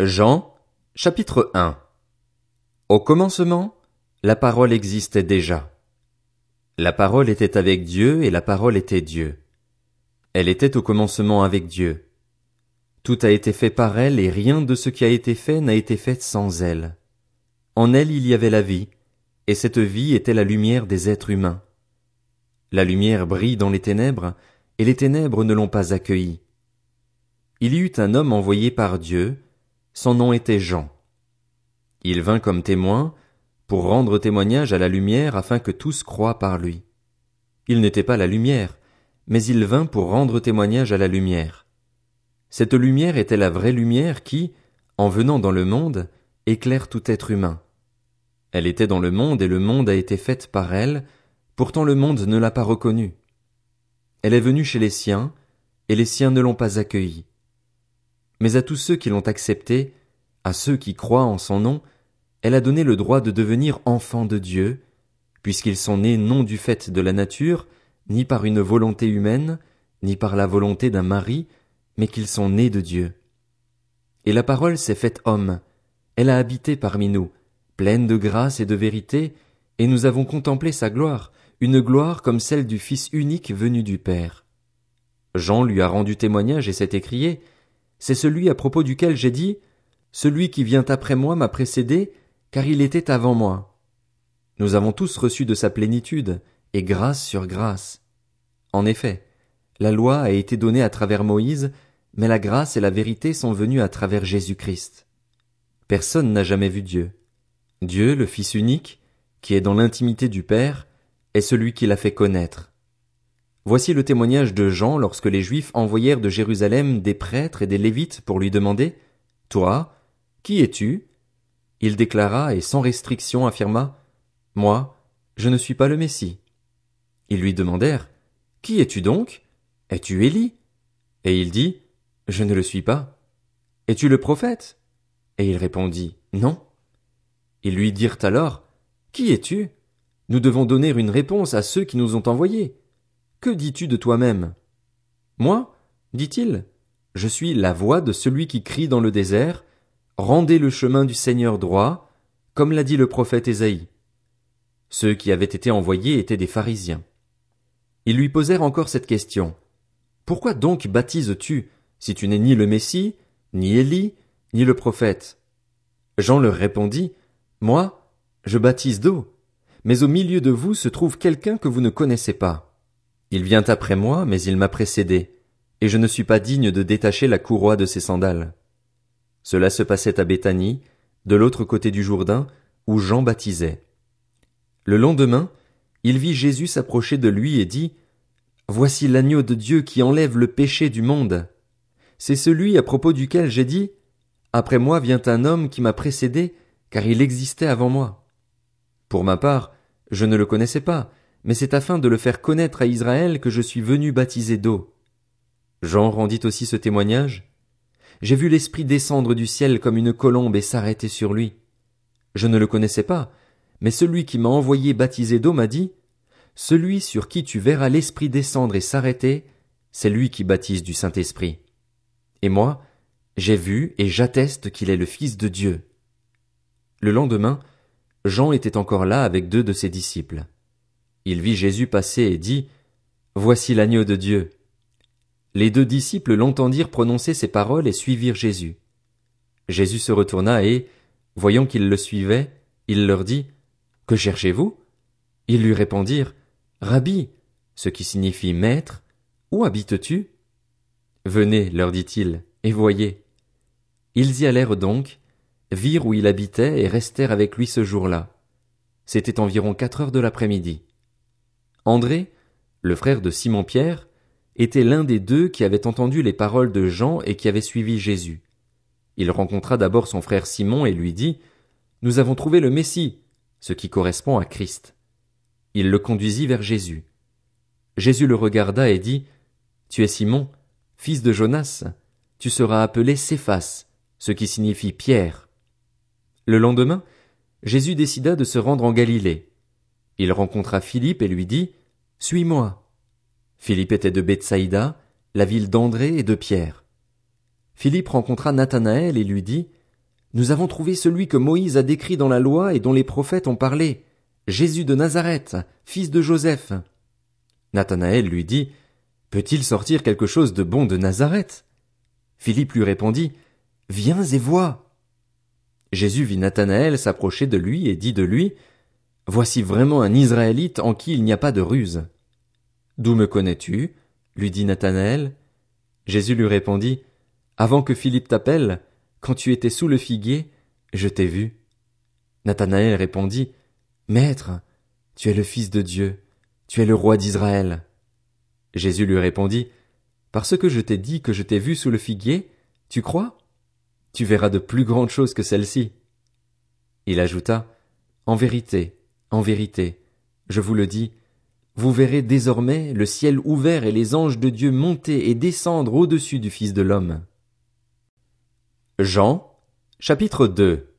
Jean, chapitre 1 Au commencement, la parole existait déjà. La parole était avec Dieu et la parole était Dieu. Elle était au commencement avec Dieu. Tout a été fait par elle et rien de ce qui a été fait n'a été fait sans elle. En elle il y avait la vie, et cette vie était la lumière des êtres humains. La lumière brille dans les ténèbres, et les ténèbres ne l'ont pas accueillie. Il y eut un homme envoyé par Dieu, son nom était Jean. Il vint comme témoin, pour rendre témoignage à la lumière afin que tous croient par lui. Il n'était pas la lumière, mais il vint pour rendre témoignage à la lumière. Cette lumière était la vraie lumière qui, en venant dans le monde, éclaire tout être humain. Elle était dans le monde et le monde a été fait par elle, pourtant le monde ne l'a pas reconnue. Elle est venue chez les siens, et les siens ne l'ont pas accueillie. Mais à tous ceux qui l'ont accepté, à ceux qui croient en son nom, elle a donné le droit de devenir enfants de Dieu, puisqu'ils sont nés non du fait de la nature, ni par une volonté humaine, ni par la volonté d'un mari, mais qu'ils sont nés de Dieu. Et la parole s'est faite homme, elle a habité parmi nous, pleine de grâce et de vérité, et nous avons contemplé sa gloire, une gloire comme celle du Fils unique venu du Père. Jean lui a rendu témoignage et s'est écrié, c'est celui à propos duquel j'ai dit, celui qui vient après moi m'a précédé, car il était avant moi. Nous avons tous reçu de sa plénitude, et grâce sur grâce. En effet, la loi a été donnée à travers Moïse, mais la grâce et la vérité sont venues à travers Jésus Christ. Personne n'a jamais vu Dieu. Dieu, le Fils unique, qui est dans l'intimité du Père, est celui qui l'a fait connaître. Voici le témoignage de Jean lorsque les Juifs envoyèrent de Jérusalem des prêtres et des Lévites pour lui demander Toi, qui es-tu? Il déclara et sans restriction affirma Moi, je ne suis pas le Messie. Ils lui demandèrent Qui es-tu donc? Es-tu Élie? Et il dit Je ne le suis pas. Es-tu le prophète? Et il répondit Non. Ils lui dirent alors Qui es-tu? Nous devons donner une réponse à ceux qui nous ont envoyés. Que dis-tu de toi-même? Moi, dit-il, je suis la voix de celui qui crie dans le désert, Rendez le chemin du Seigneur droit, comme l'a dit le prophète Ésaïe. Ceux qui avaient été envoyés étaient des pharisiens. Ils lui posèrent encore cette question. Pourquoi donc baptises-tu, si tu n'es ni le Messie, ni Élie, ni le prophète? Jean leur répondit, Moi, je baptise d'eau, mais au milieu de vous se trouve quelqu'un que vous ne connaissez pas. Il vient après moi, mais il m'a précédé, et je ne suis pas digne de détacher la courroie de ses sandales. Cela se passait à Béthanie, de l'autre côté du Jourdain, où Jean baptisait. Le lendemain, il vit Jésus s'approcher de lui et dit, Voici l'agneau de Dieu qui enlève le péché du monde. C'est celui à propos duquel j'ai dit, Après moi vient un homme qui m'a précédé, car il existait avant moi. Pour ma part, je ne le connaissais pas, mais c'est afin de le faire connaître à Israël que je suis venu baptiser d'eau. Jean rendit aussi ce témoignage. J'ai vu l'Esprit descendre du ciel comme une colombe et s'arrêter sur lui. Je ne le connaissais pas, mais celui qui m'a envoyé baptiser d'eau m'a dit, Celui sur qui tu verras l'Esprit descendre et s'arrêter, c'est lui qui baptise du Saint-Esprit. Et moi, j'ai vu et j'atteste qu'il est le Fils de Dieu. Le lendemain, Jean était encore là avec deux de ses disciples. Il vit Jésus passer et dit, Voici l'agneau de Dieu. Les deux disciples l'entendirent prononcer ces paroles et suivirent Jésus. Jésus se retourna et, voyant qu'ils le suivaient, il leur dit, Que cherchez-vous? Ils lui répondirent, Rabbi, ce qui signifie maître, où habites-tu? Venez, leur dit-il, et voyez. Ils y allèrent donc, virent où il habitait et restèrent avec lui ce jour-là. C'était environ quatre heures de l'après-midi. André, le frère de Simon Pierre, était l'un des deux qui avait entendu les paroles de Jean et qui avait suivi Jésus. Il rencontra d'abord son frère Simon et lui dit, Nous avons trouvé le Messie, ce qui correspond à Christ. Il le conduisit vers Jésus. Jésus le regarda et dit, Tu es Simon, fils de Jonas, tu seras appelé Céphas, ce qui signifie Pierre. Le lendemain, Jésus décida de se rendre en Galilée. Il rencontra Philippe et lui dit, suis-moi. Philippe était de Bethsaïda, la ville d'André et de Pierre. Philippe rencontra Nathanaël et lui dit, Nous avons trouvé celui que Moïse a décrit dans la loi et dont les prophètes ont parlé, Jésus de Nazareth, fils de Joseph. Nathanaël lui dit, Peut-il sortir quelque chose de bon de Nazareth? Philippe lui répondit, Viens et vois. Jésus vit Nathanaël s'approcher de lui et dit de lui, Voici vraiment un Israélite en qui il n'y a pas de ruse. D'où me connais-tu? lui dit Nathanaël. Jésus lui répondit, Avant que Philippe t'appelle, quand tu étais sous le figuier, je t'ai vu. Nathanaël répondit, Maître, tu es le Fils de Dieu, tu es le roi d'Israël. Jésus lui répondit, Parce que je t'ai dit que je t'ai vu sous le figuier, tu crois? Tu verras de plus grandes choses que celles-ci. Il ajouta, En vérité, en vérité, je vous le dis, vous verrez désormais le ciel ouvert et les anges de Dieu monter et descendre au-dessus du Fils de l'homme. Jean, chapitre 2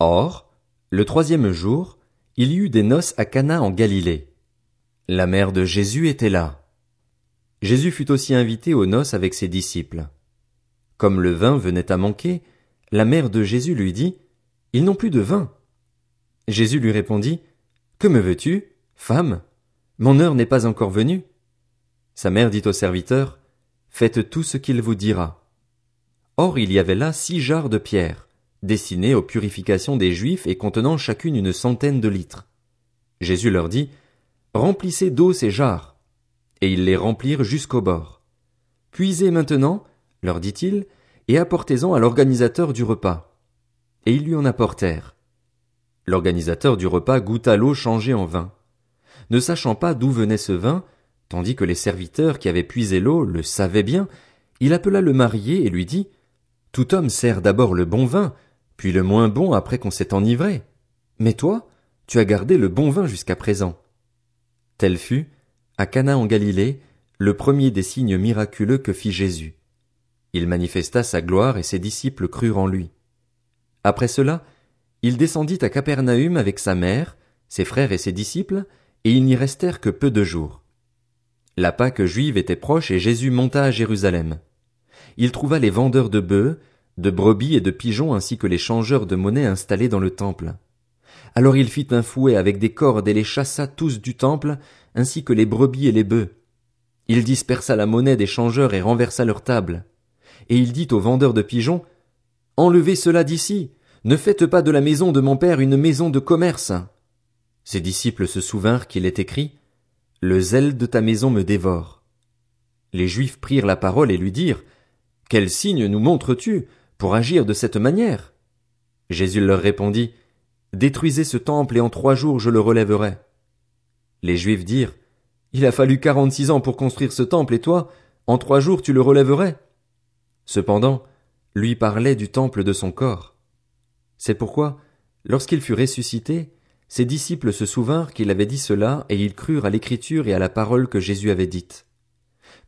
Or, le troisième jour, il y eut des noces à Cana en Galilée. La mère de Jésus était là. Jésus fut aussi invité aux noces avec ses disciples. Comme le vin venait à manquer, la mère de Jésus lui dit, Ils n'ont plus de vin. Jésus lui répondit, Que me veux-tu, femme? Mon heure n'est pas encore venue. Sa mère dit au serviteur, Faites tout ce qu'il vous dira. Or il y avait là six jarres de pierre, destinées aux purifications des Juifs et contenant chacune une centaine de litres. Jésus leur dit, Remplissez d'eau ces jarres. Et ils les remplirent jusqu'au bord. Puisez maintenant, leur dit-il, et apportez-en à l'organisateur du repas. Et ils lui en apportèrent. L'organisateur du repas goûta l'eau changée en vin. Ne sachant pas d'où venait ce vin, tandis que les serviteurs qui avaient puisé l'eau le savaient bien, il appela le marié et lui dit Tout homme sert d'abord le bon vin, puis le moins bon après qu'on s'est enivré. Mais toi, tu as gardé le bon vin jusqu'à présent. Tel fut, à Cana en Galilée, le premier des signes miraculeux que fit Jésus. Il manifesta sa gloire et ses disciples crurent en lui. Après cela, il descendit à Capernaum avec sa mère, ses frères et ses disciples, et ils n'y restèrent que peu de jours. La Pâque juive était proche et Jésus monta à Jérusalem. Il trouva les vendeurs de bœufs, de brebis et de pigeons ainsi que les changeurs de monnaie installés dans le temple. Alors il fit un fouet avec des cordes et les chassa tous du temple, ainsi que les brebis et les bœufs. Il dispersa la monnaie des changeurs et renversa leur table. Et il dit aux vendeurs de pigeons, Enlevez cela d'ici, ne faites pas de la maison de mon père une maison de commerce. Ses disciples se souvinrent qu'il est écrit, Le zèle de ta maison me dévore. Les Juifs prirent la parole et lui dirent, Quel signe nous montres-tu pour agir de cette manière? Jésus leur répondit, Détruisez ce temple et en trois jours je le relèverai. Les Juifs dirent, Il a fallu quarante-six ans pour construire ce temple et toi, en trois jours tu le relèverais. Cependant, lui parlait du temple de son corps. C'est pourquoi, lorsqu'il fut ressuscité, ses disciples se souvinrent qu'il avait dit cela et ils crurent à l'écriture et à la parole que Jésus avait dite.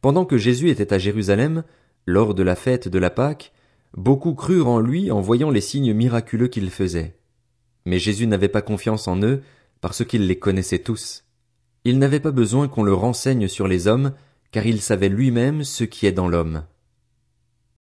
Pendant que Jésus était à Jérusalem, lors de la fête de la Pâque, beaucoup crurent en lui en voyant les signes miraculeux qu'il faisait. Mais Jésus n'avait pas confiance en eux parce qu'il les connaissait tous. Il n'avait pas besoin qu'on le renseigne sur les hommes, car il savait lui-même ce qui est dans l'homme.